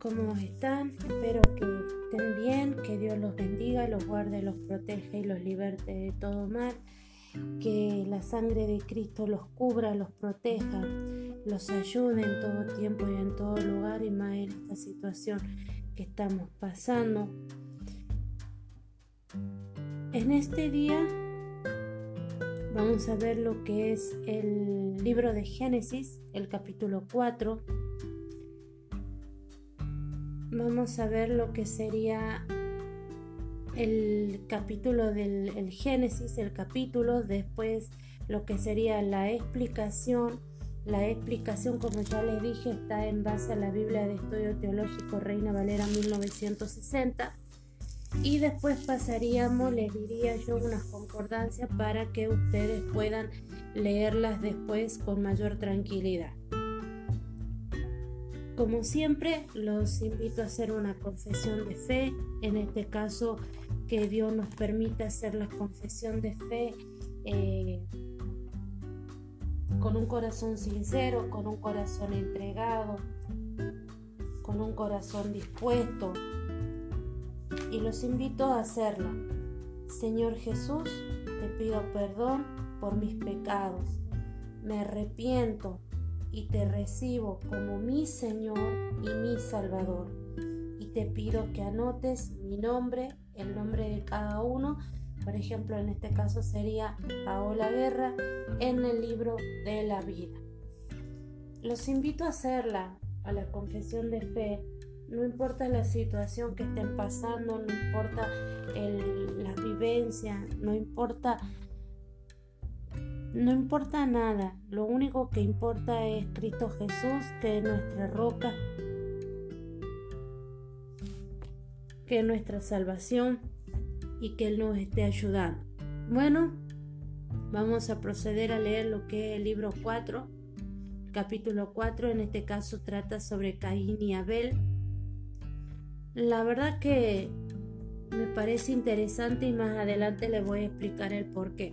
¿cómo están? Espero que estén bien, que Dios los bendiga, los guarde, los proteja y los liberte de todo mal. Que la sangre de Cristo los cubra, los proteja, los ayude en todo tiempo y en todo lugar y más en esta situación que estamos pasando. En este día vamos a ver lo que es el libro de Génesis, el capítulo 4 vamos a ver lo que sería el capítulo del Génesis, el capítulo, después lo que sería la explicación. La explicación, como ya les dije, está en base a la Biblia de Estudio Teológico Reina Valera 1960. Y después pasaríamos, les diría yo, unas concordancias para que ustedes puedan leerlas después con mayor tranquilidad. Como siempre, los invito a hacer una confesión de fe, en este caso que Dios nos permita hacer la confesión de fe eh, con un corazón sincero, con un corazón entregado, con un corazón dispuesto. Y los invito a hacerlo. Señor Jesús, te pido perdón por mis pecados. Me arrepiento y te recibo como mi Señor y mi Salvador. Y te pido que anotes mi nombre, el nombre de cada uno. Por ejemplo, en este caso sería Paola Guerra en el libro de la vida. Los invito a hacerla, a la confesión de fe. No importa la situación que estén pasando, no importa la vivencia, no importa no importa nada, lo único que importa es Cristo Jesús, que es nuestra roca, que es nuestra salvación y que Él nos esté ayudando. Bueno, vamos a proceder a leer lo que es el libro 4, capítulo 4, en este caso trata sobre Caín y Abel. La verdad que me parece interesante y más adelante les voy a explicar el por qué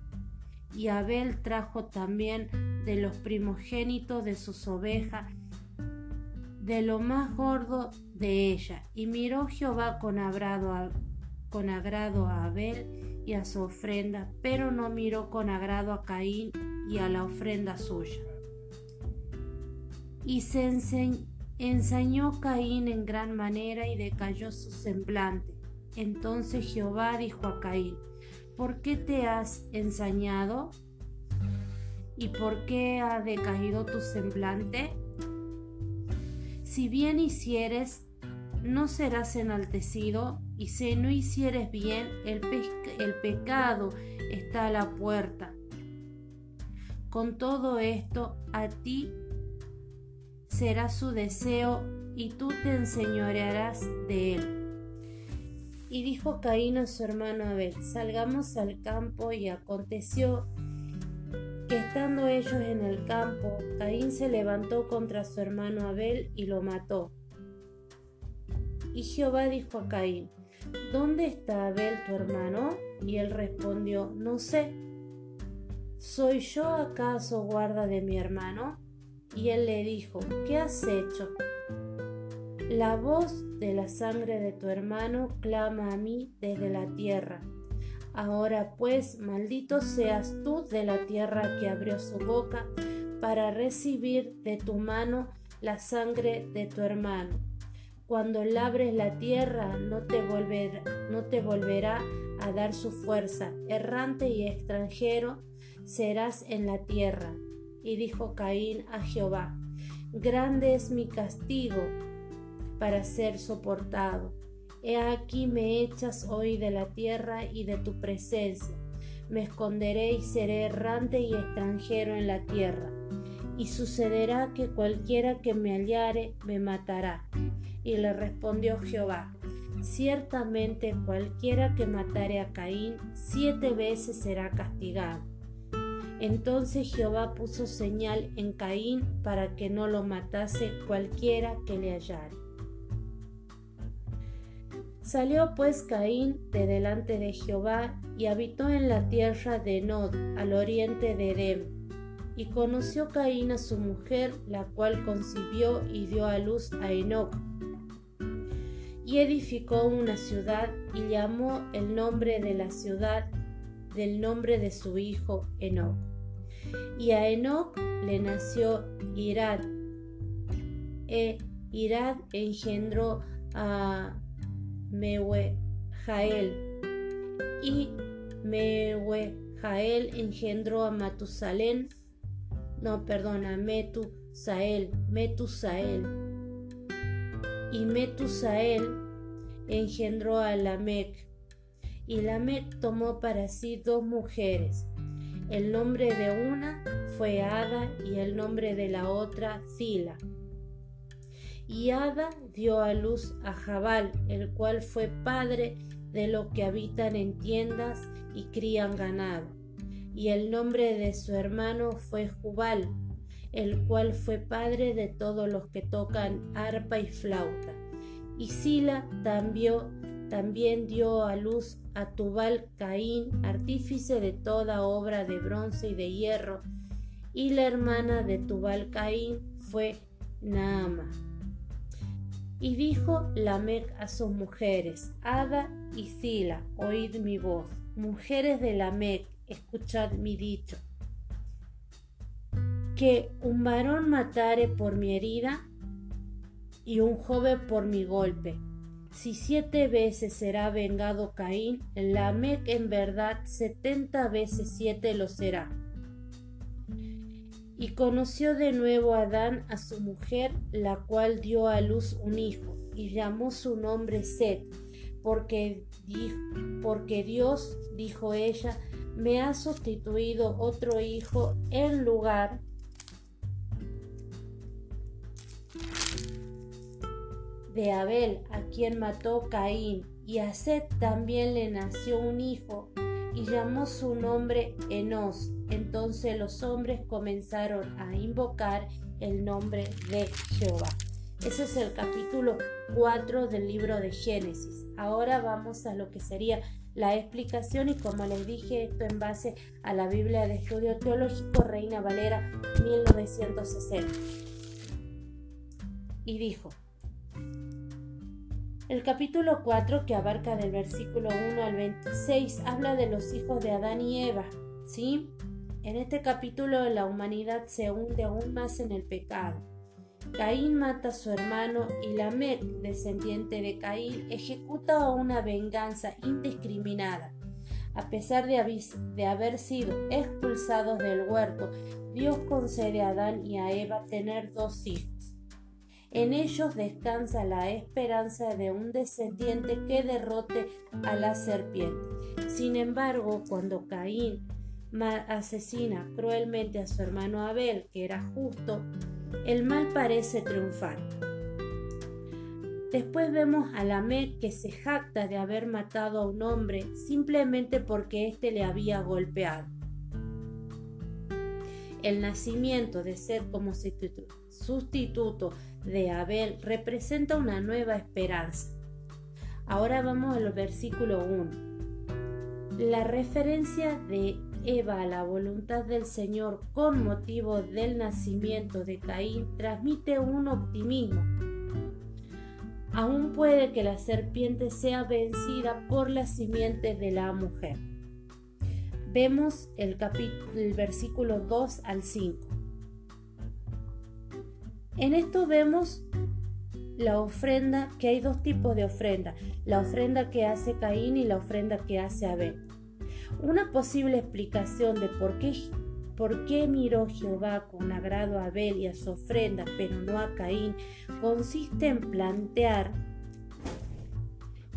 y Abel trajo también de los primogénitos de sus ovejas, de lo más gordo de ella. Y miró Jehová con agrado, a, con agrado a Abel y a su ofrenda, pero no miró con agrado a Caín y a la ofrenda suya. Y se ensañó Caín en gran manera y decayó su semblante. Entonces Jehová dijo a Caín, ¿por qué te has ensañado? ¿Y por qué ha decaído tu semblante? Si bien hicieres, no serás enaltecido, y si no hicieres bien, el, pecado está a la puerta. Con todo esto, a ti será su deseo, y tú te enseñorearás de él. Y dijo Caín a su hermano Abel, salgamos al campo y aconteció que estando ellos en el campo, Caín se levantó contra su hermano Abel y lo mató. Y Jehová dijo a Caín, ¿dónde está Abel tu hermano? Y él respondió, no sé. ¿Soy yo acaso guarda de mi hermano? Y él le dijo, ¿qué has hecho? La voz de la sangre de tu hermano clama a mí desde la tierra. Ahora pues, maldito seas tú de la tierra que abrió su boca para recibir de tu mano la sangre de tu hermano. Cuando labres la tierra no te, volverá, no te volverá a dar su fuerza. Errante y extranjero serás en la tierra. Y dijo Caín a Jehová, Grande es mi castigo para ser soportado. He aquí me echas hoy de la tierra y de tu presencia. Me esconderé y seré errante y extranjero en la tierra. Y sucederá que cualquiera que me hallare me matará. Y le respondió Jehová, ciertamente cualquiera que matare a Caín siete veces será castigado. Entonces Jehová puso señal en Caín para que no lo matase cualquiera que le hallare. Salió pues Caín de delante de Jehová y habitó en la tierra de Nod, al oriente de Edem. Y conoció Caín a su mujer, la cual concibió y dio a luz a Enoch. Y edificó una ciudad y llamó el nombre de la ciudad del nombre de su hijo Enoch. Y a Enoch le nació Irad. E Irad engendró a Mehuejael. Y Mehuejael engendró a Matusalén. No, perdona, Metusael. Metusael. Y Metusael engendró a Lamec. Y Lamec tomó para sí dos mujeres. El nombre de una fue Ada y el nombre de la otra Zila. Y Ada dio a luz a Jabal, el cual fue padre de los que habitan en tiendas y crían ganado. Y el nombre de su hermano fue Jubal, el cual fue padre de todos los que tocan arpa y flauta. Y Sila también, también dio a luz a Tubal Caín, artífice de toda obra de bronce y de hierro, y la hermana de Tubal Caín fue Naama. Y dijo Lamec a sus mujeres, Ada y Sila, oíd mi voz. Mujeres de Lamec, escuchad mi dicho. Que un varón matare por mi herida y un joven por mi golpe. Si siete veces será vengado Caín, Lamec en verdad setenta veces siete lo será. Y conoció de nuevo Adán a su mujer, la cual dio a luz un hijo, y llamó su nombre Set, porque, Dios, dijo ella, me ha sustituido otro hijo en lugar de Abel, a quien mató Caín, y a Set también le nació un hijo, y llamó su nombre Enos. Entonces los hombres comenzaron a invocar el nombre de Jehová. Ese es el capítulo 4 del libro de Génesis. Ahora vamos a lo que sería la explicación y como les dije esto en base a la Biblia de Estudio Teológico Reina Valera 1960. Y dijo, el capítulo 4, que abarca del versículo 1 al 26, habla de los hijos de Adán y Eva. ¿sí? En este capítulo la humanidad se hunde aún más en el pecado. Caín mata a su hermano y Lamec, descendiente de Caín, ejecuta una venganza indiscriminada. A pesar de, de haber sido expulsados del huerto, Dios concede a Adán y a Eva tener dos hijos. En ellos descansa la esperanza de un descendiente que derrote a la serpiente. Sin embargo, cuando Caín asesina cruelmente a su hermano Abel, que era justo, el mal parece triunfar. Después vemos a Lamec que se jacta de haber matado a un hombre simplemente porque éste le había golpeado. El nacimiento de ser como sustituto de Abel representa una nueva esperanza. Ahora vamos al versículo 1. La referencia de Eva a la voluntad del Señor con motivo del nacimiento de Caín transmite un optimismo. Aún puede que la serpiente sea vencida por la simiente de la mujer. Vemos el, el versículo 2 al 5. En esto vemos la ofrenda, que hay dos tipos de ofrenda, la ofrenda que hace Caín y la ofrenda que hace Abel. Una posible explicación de por qué, miró Jehová con agrado a Abel y a su ofrenda, pero no a Caín, consiste en plantear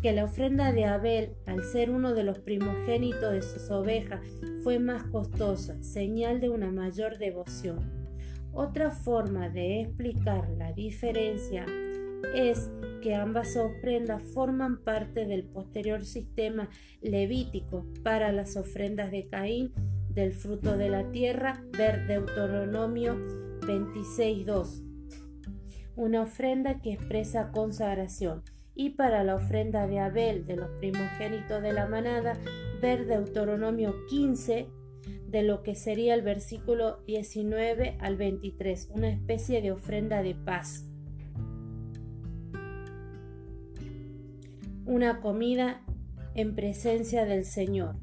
que la ofrenda de Abel, al ser uno de los primogénitos de sus ovejas, fue más costosa, señal de una mayor devoción. Otra forma de explicar la diferencia es que ambas ofrendas forman parte del posterior sistema levítico para las ofrendas de Caín del fruto de la tierra, ver Deuteronomio 26.2. Una ofrenda que expresa consagración. Y para la ofrenda de Abel de los primogénitos de la manada, ver Deuteronomio 15, de lo que sería el versículo 19 al 23, una especie de ofrenda de paz. Una comida en presencia del Señor.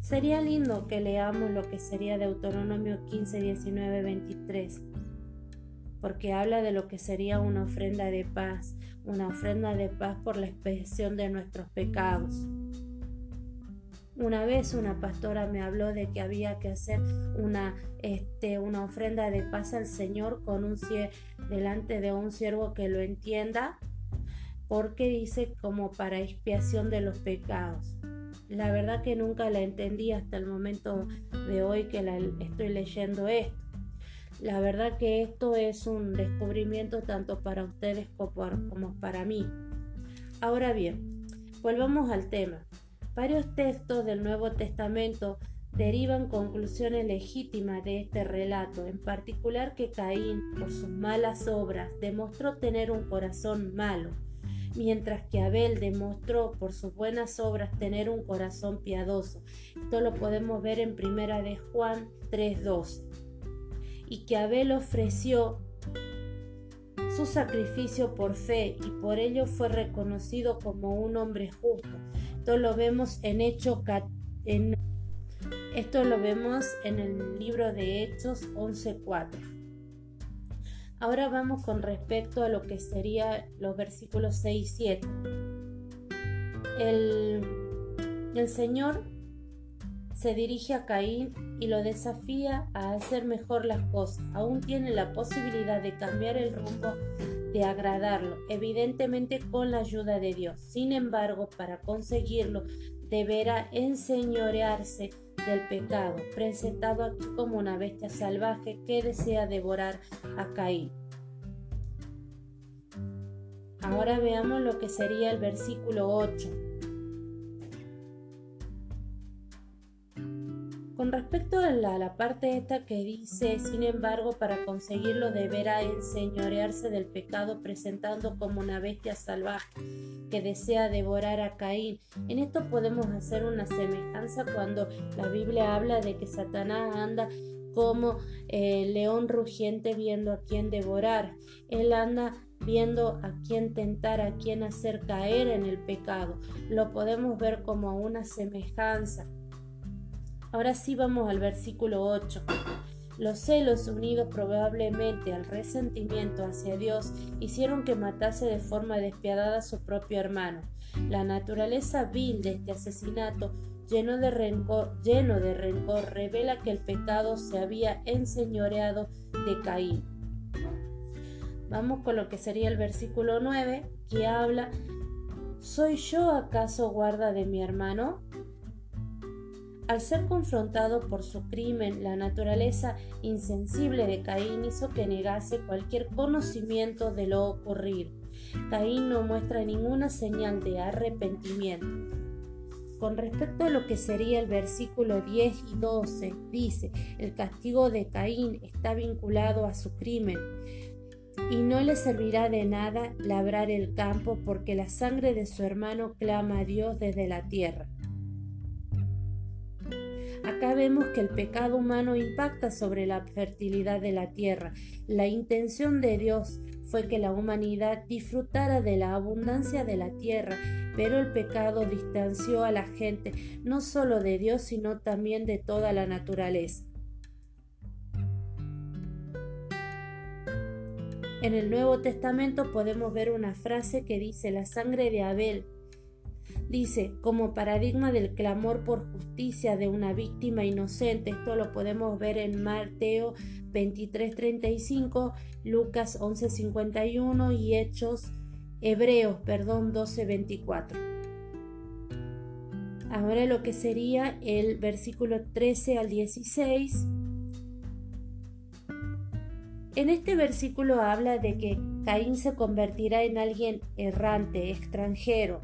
Sería lindo que leamos lo que sería Deuteronomio 15, 19, 23, porque habla de lo que sería una ofrenda de paz, una ofrenda de paz por la expiación de nuestros pecados. Una vez una pastora me habló de que había que hacer una, este, una ofrenda de paz al Señor con un delante de un siervo que lo entienda, porque dice como para expiación de los pecados. La verdad que nunca la entendí hasta el momento de hoy que la estoy leyendo esto. La verdad que esto es un descubrimiento tanto para ustedes como para mí. Ahora bien, volvamos al tema. Varios textos del Nuevo Testamento derivan conclusiones legítimas de este relato, en particular que Caín, por sus malas obras, demostró tener un corazón malo, mientras que Abel demostró por sus buenas obras tener un corazón piadoso. Esto lo podemos ver en Primera de Juan 3:12. Y que Abel ofreció su sacrificio por fe y por ello fue reconocido como un hombre justo. Esto lo vemos en Hecho en, esto lo vemos en el libro de Hechos 11:4. Ahora vamos con respecto a lo que sería los versículos 6 y 7. El, el Señor se dirige a Caín y lo desafía a hacer mejor las cosas. Aún tiene la posibilidad de cambiar el rumbo, de agradarlo, evidentemente con la ayuda de Dios. Sin embargo, para conseguirlo, deberá enseñorearse del pecado, presentado aquí como una bestia salvaje que desea devorar a Caín. Ahora veamos lo que sería el versículo 8. Con respecto a la, parte esta que dice, sin embargo, para conseguirlo deberá enseñorearse del pecado presentando como una bestia salvaje que desea devorar a Caín. En esto podemos hacer una semejanza cuando la Biblia habla de que Satanás anda como eh, león rugiente viendo a quién devorar. Él anda viendo a quién tentar, a quién hacer caer en el pecado. Lo podemos ver como una semejanza. Ahora sí vamos al versículo 8. Los celos unidos probablemente al resentimiento hacia Dios hicieron que matase de forma despiadada a su propio hermano. La naturaleza vil de este asesinato, lleno de rencor, lleno de rencor revela que el pecado se había enseñoreado de Caín. Vamos con lo que sería el versículo 9, que habla, ¿soy yo acaso guarda de mi hermano? Al ser confrontado por su crimen, la naturaleza insensible de Caín hizo que negase cualquier conocimiento de lo ocurrido. Caín no muestra ninguna señal de arrepentimiento. Con respecto a lo que sería el versículo 10 y 12, dice, el castigo de Caín está vinculado a su crimen y no le servirá de nada labrar el campo porque la sangre de su hermano clama a Dios desde la tierra. Acá vemos que el pecado humano impacta sobre la fertilidad de la tierra. La intención de Dios fue que la humanidad disfrutara de la abundancia de la tierra, pero el pecado distanció a la gente no solo de Dios, sino también de toda la naturaleza. En el Nuevo Testamento podemos ver una frase que dice la sangre de Abel Dice, como paradigma del clamor por justicia de una víctima inocente, esto lo podemos ver en Mateo 23:35, Lucas 11:51 y Hechos Hebreos, perdón, 12:24. Ahora lo que sería el versículo 13 al 16 En este versículo habla de que Caín se convertirá en alguien errante, extranjero.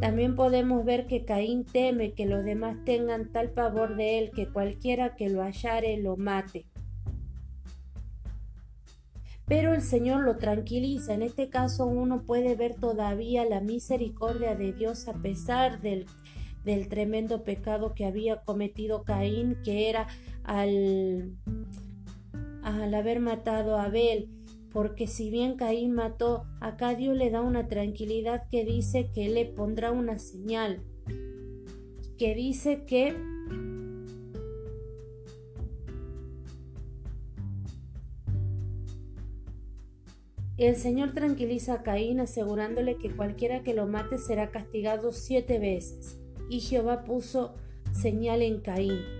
También podemos ver que Caín teme que los demás tengan tal pavor de él que cualquiera que lo hallare lo mate. Pero el Señor lo tranquiliza. En este caso uno puede ver todavía la misericordia de Dios a pesar del, del tremendo pecado que había cometido Caín, que era al, al haber matado a Abel. Porque si bien Caín mató, acá Dios le da una tranquilidad que dice que le pondrá una señal, que dice que El Señor tranquiliza a Caín asegurándole que cualquiera que lo mate será castigado siete veces. Y Jehová puso señal en Caín.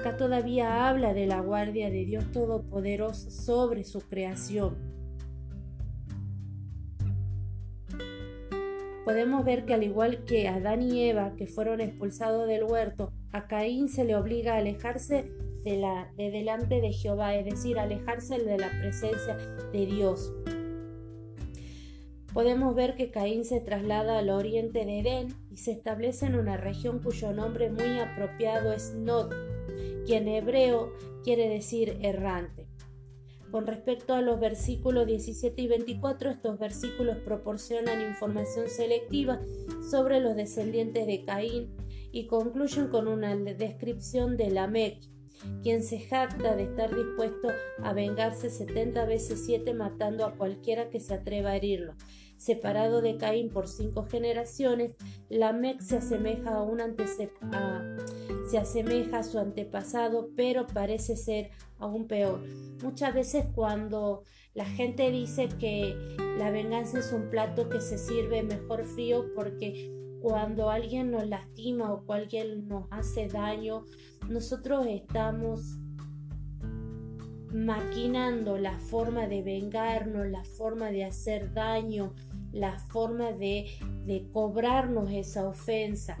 Acá todavía habla de la guardia de Dios Todopoderoso sobre su creación. Podemos ver que al igual que Adán y Eva, que fueron expulsados del huerto, a Caín se le obliga a alejarse de, la, de delante de Jehová, es decir, alejarse de la presencia de Dios. Podemos ver que Caín se traslada al oriente de Edén y se establece en una región cuyo nombre muy apropiado es Nod, que en hebreo quiere decir errante. Con respecto a los versículos 17 y 24, estos versículos proporcionan información selectiva sobre los descendientes de Caín y concluyen con una descripción de Lamec, quien se jacta de estar dispuesto a vengarse setenta veces siete matando a cualquiera que se atreva a herirlo. Separado de Caín por cinco generaciones, Lamec se asemeja a, un se asemeja a su antepasado, pero parece ser aún peor. Muchas veces cuando la gente dice que la venganza es un plato que se sirve mejor frío porque cuando alguien nos lastima o alguien nos hace daño, nosotros estamos maquinando la forma de vengarnos, la forma de hacer daño, la forma de, de cobrarnos esa ofensa.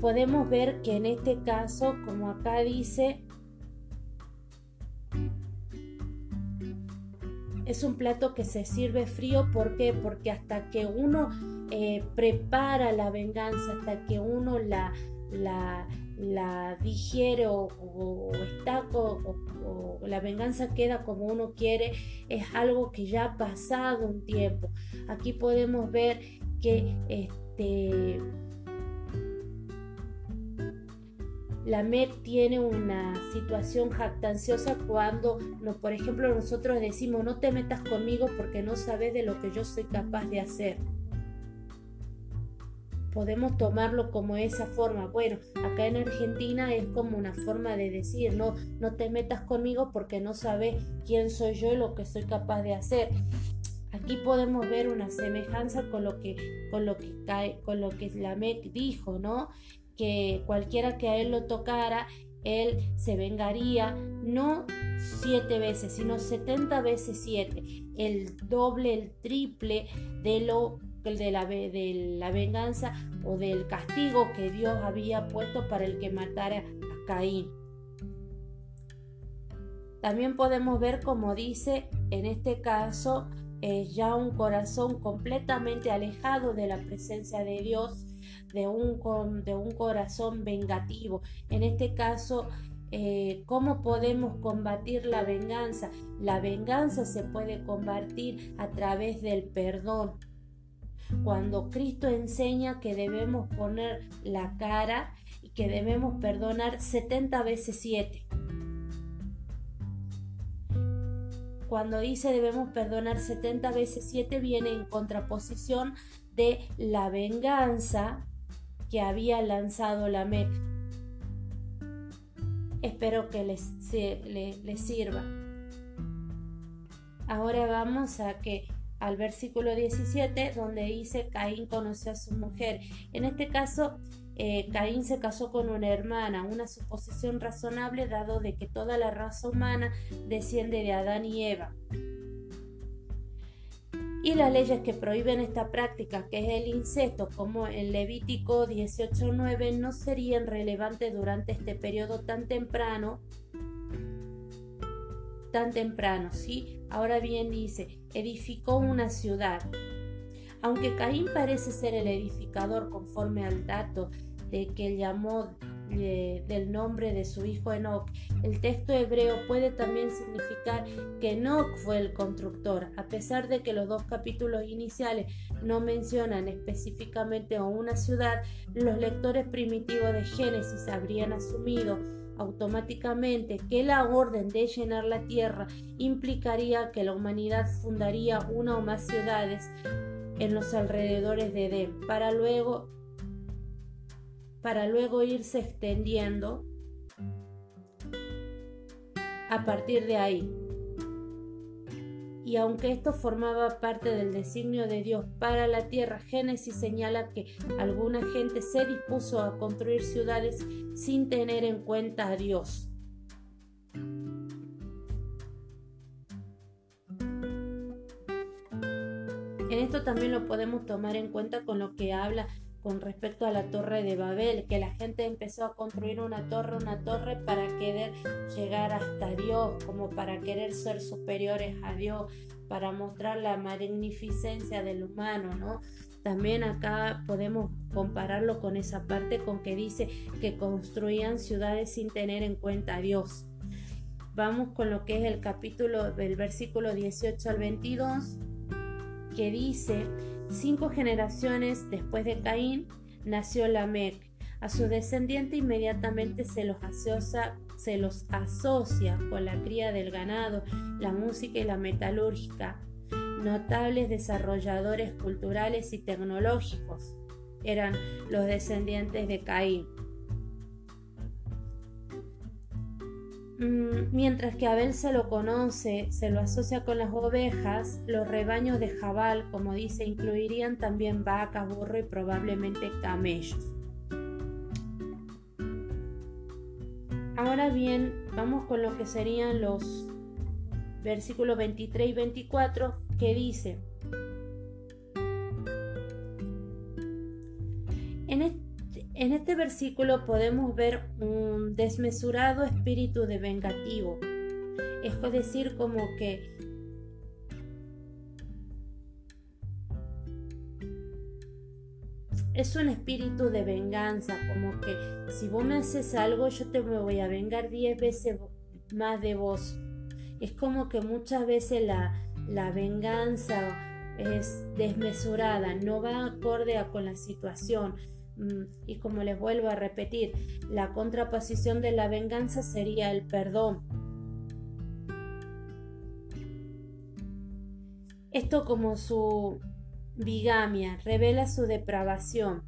Podemos ver que en este caso, como acá dice, es un plato que se sirve frío. ¿Por qué? Porque hasta que uno eh, prepara la venganza, hasta que uno la, la, digiere o, está o, la venganza queda como uno quiere, es algo que ya ha pasado un tiempo. Aquí podemos ver que este la MED tiene una situación jactanciosa cuando, no, por ejemplo, nosotros decimos no te metas conmigo porque no sabes de lo que yo soy capaz de hacer. Podemos tomarlo como esa forma. Bueno, acá en Argentina es como una forma de decir, no, no te metas conmigo porque no sabes quién soy yo y lo que soy capaz de hacer. Aquí podemos ver una semejanza con lo que, con lo que, con lo que la MEC dijo, ¿no? Que cualquiera que a él lo tocara, él se vengaría no siete veces, sino setenta veces siete, el doble, el triple de lo de la, de la venganza o del castigo que Dios había puesto para el que matara a Caín. También podemos ver como dice en este caso es ya un corazón completamente alejado de la presencia de Dios de un, de un corazón vengativo. En este caso, eh, ¿Cómo podemos combatir la venganza? La venganza se puede combatir a través del perdón. Cuando Cristo enseña que debemos poner la cara y que debemos perdonar 70 veces 7. Cuando dice debemos perdonar 70 veces 7 viene en contraposición de la venganza que había lanzado la MEC. Espero que les, les sirva. Ahora vamos a que al versículo 17 donde dice Caín conoció a su mujer. En este caso, eh, Caín se casó con una hermana, una suposición razonable dado de que toda la raza humana desciende de Adán y Eva y las leyes que prohíben esta práctica, que es el incesto, como en Levítico 18.9, no serían relevantes durante este periodo tan temprano tan temprano, ¿sí? Ahora bien dice, edificó una ciudad. Aunque Caín parece ser el edificador conforme al dato de que llamó del nombre de su hijo Enoch, el texto hebreo puede también significar que Enoch fue el constructor, a pesar de que los dos capítulos iniciales no mencionan específicamente a una ciudad, los lectores primitivos de Génesis habrían asumido automáticamente que la orden de llenar la tierra implicaría que la humanidad fundaría una o más ciudades en los alrededores de Edén, para luego para luego irse extendiendo a partir de ahí. Y aunque esto formaba parte del designio de Dios para la tierra, Génesis señala que alguna gente se dispuso a construir ciudades sin tener en cuenta a Dios. En esto también lo podemos tomar en cuenta con lo que habla con respecto a la torre de Babel, que la gente empezó a construir una torre, una torre para querer llegar hasta Dios, como para querer ser superiores a Dios, para mostrar la magnificencia del humano, ¿no? También acá podemos compararlo con esa parte con que dice que construían ciudades sin tener en cuenta a Dios. Vamos con lo que es el capítulo del versículo 18 al 22, que dice, Cinco generaciones después de Caín nació Lamec. A su descendiente inmediatamente se los, asocia, se los asocia con la cría del ganado, la música y la metalúrgica, notables desarrolladores culturales y tecnológicos. Eran los descendientes de Caín. Mientras que Abel se lo conoce, se lo asocia con las ovejas, los rebaños de Jabal, como dice, incluirían también vacas, burro y probablemente camellos. Ahora bien, vamos con lo que serían los versículos 23 y 24 que dice, este versículo podemos ver un desmesurado espíritu de vengativo. Es decir, como que es un espíritu de venganza, como que si vos me haces algo, yo te voy a vengar diez veces más de vos. Es como que muchas veces la, la venganza es desmesurada, no va acorde con la situación. Mm, y como les vuelvo a repetir, la contraposición de la venganza sería el perdón. Esto como su bigamia revela su depravación.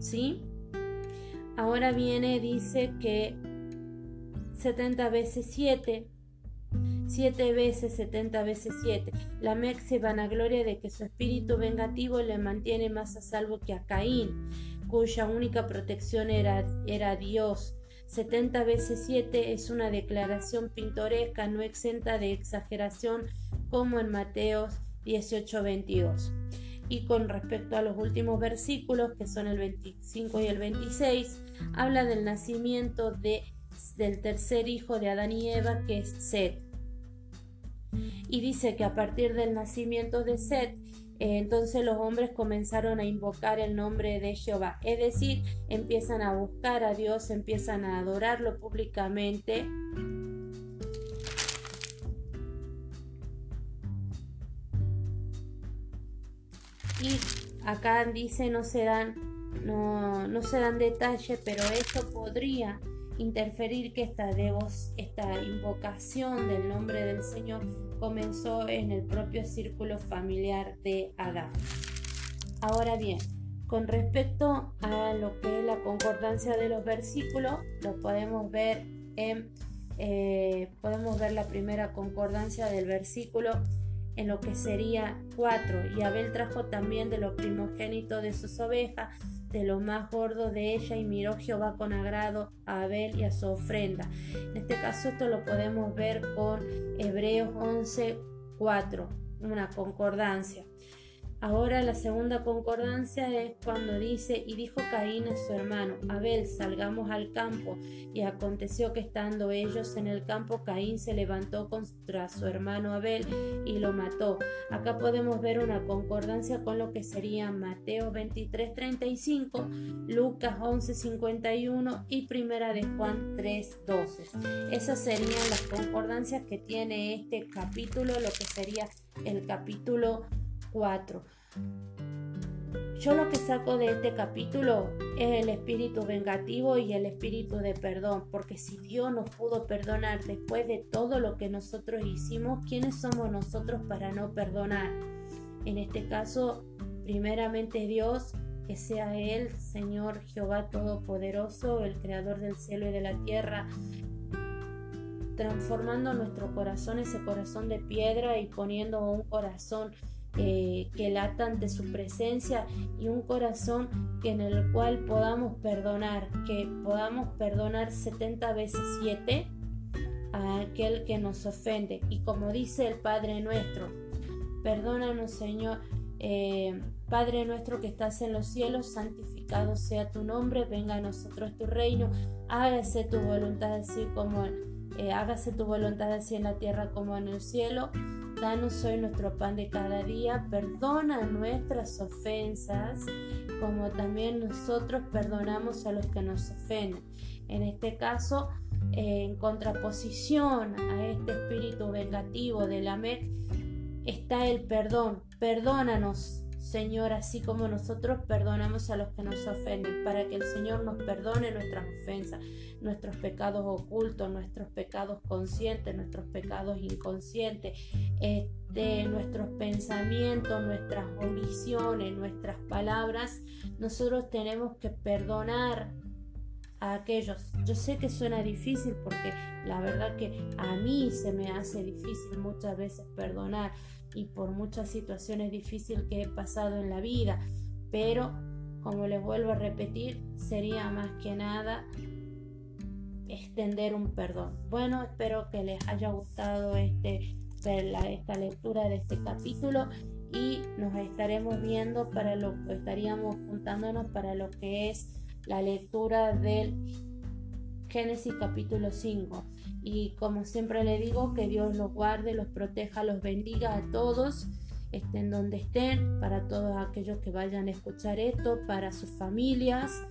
¿Sí? Ahora viene, dice que 70 veces 7 siete veces, setenta veces siete. La Mec se vanagloria de que su espíritu vengativo le mantiene más a salvo que a Caín, cuya única protección era, era Dios. Setenta veces siete es una declaración pintoresca, no exenta de exageración, como en Mateos 18:22. Y con respecto a los últimos versículos, que son el 25 y el 26, habla del nacimiento de, del tercer hijo de Adán y Eva, que es Seth y dice que a partir del nacimiento de Seth, eh, entonces los hombres comenzaron a invocar el nombre de Jehová, es decir, empiezan a buscar a Dios, empiezan a adorarlo públicamente. Y acá dice no se dan, no, no se dan detalle, pero esto podría interferir que esta, esta invocación del nombre del Señor comenzó en el propio círculo familiar de Adán. Ahora bien, con respecto a lo que es la concordancia de los versículos, lo podemos ver en eh, podemos ver la primera concordancia del versículo en lo que sería 4 y Abel trajo también de lo primogénito de sus ovejas de lo más gordo de ella y miró Jehová con agrado a Abel y a su ofrenda. En este caso esto lo podemos ver con Hebreos 11, 4, una concordancia. Ahora la segunda concordancia es cuando dice, y dijo Caín a su hermano, Abel, salgamos al campo. Y aconteció que estando ellos en el campo, Caín se levantó contra su hermano Abel y lo mató. Acá podemos ver una concordancia con lo que sería Mateo 23, 35, Lucas 11, 51 y Primera de Juan 3, 12. Esas serían las concordancias que tiene este capítulo, lo que sería el capítulo 4. Yo lo que saco de este capítulo es el espíritu vengativo y el espíritu de perdón, porque si Dios nos pudo perdonar después de todo lo que nosotros hicimos, ¿quiénes somos nosotros para no perdonar? En este caso, primeramente Dios, que sea Él, Señor Jehová Todopoderoso, el Creador del cielo y de la tierra, transformando nuestro corazón, ese corazón de piedra y poniendo un corazón eh, que lata ante su presencia y un corazón en el cual podamos perdonar, que podamos perdonar 70 veces 7 a aquel que nos ofende. Y como dice el Padre nuestro, perdónanos Señor, eh, Padre nuestro que estás en los cielos, santificado sea tu nombre, venga a nosotros tu reino, hágase tu voluntad así como eh, hágase tu voluntad así en la tierra como en el cielo. Danos hoy nuestro pan de cada día, perdona nuestras ofensas, como también nosotros perdonamos a los que nos ofenden. En este caso, en contraposición a este espíritu vengativo de la está el perdón. Perdónanos, Señor, así como nosotros perdonamos a los que nos ofenden, para que el Señor nos perdone nuestras ofensas, nuestros pecados ocultos, nuestros pecados conscientes, nuestros pecados inconscientes, este, nuestros pensamientos, nuestras omisiones, nuestras palabras. Nosotros tenemos que perdonar a aquellos. Yo sé que suena difícil porque la verdad que a mí se me hace difícil muchas veces perdonar y por muchas situaciones difíciles que he pasado en la vida, pero como les vuelvo a repetir, sería más que nada extender un perdón. Bueno, espero que les haya gustado este, esta lectura de este capítulo y nos estaremos viendo para lo estaríamos juntándonos para lo que es la lectura del Génesis capítulo 5. Y como siempre le digo, que Dios los guarde, los proteja, los bendiga a todos, estén donde estén, para todos aquellos que vayan a escuchar esto, para sus familias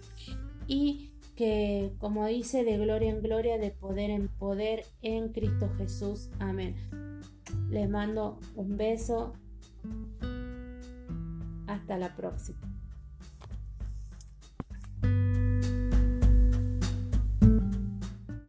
y que, como dice, de gloria en gloria, de poder en poder en Cristo Jesús. Amén. Les mando un beso. Hasta la próxima.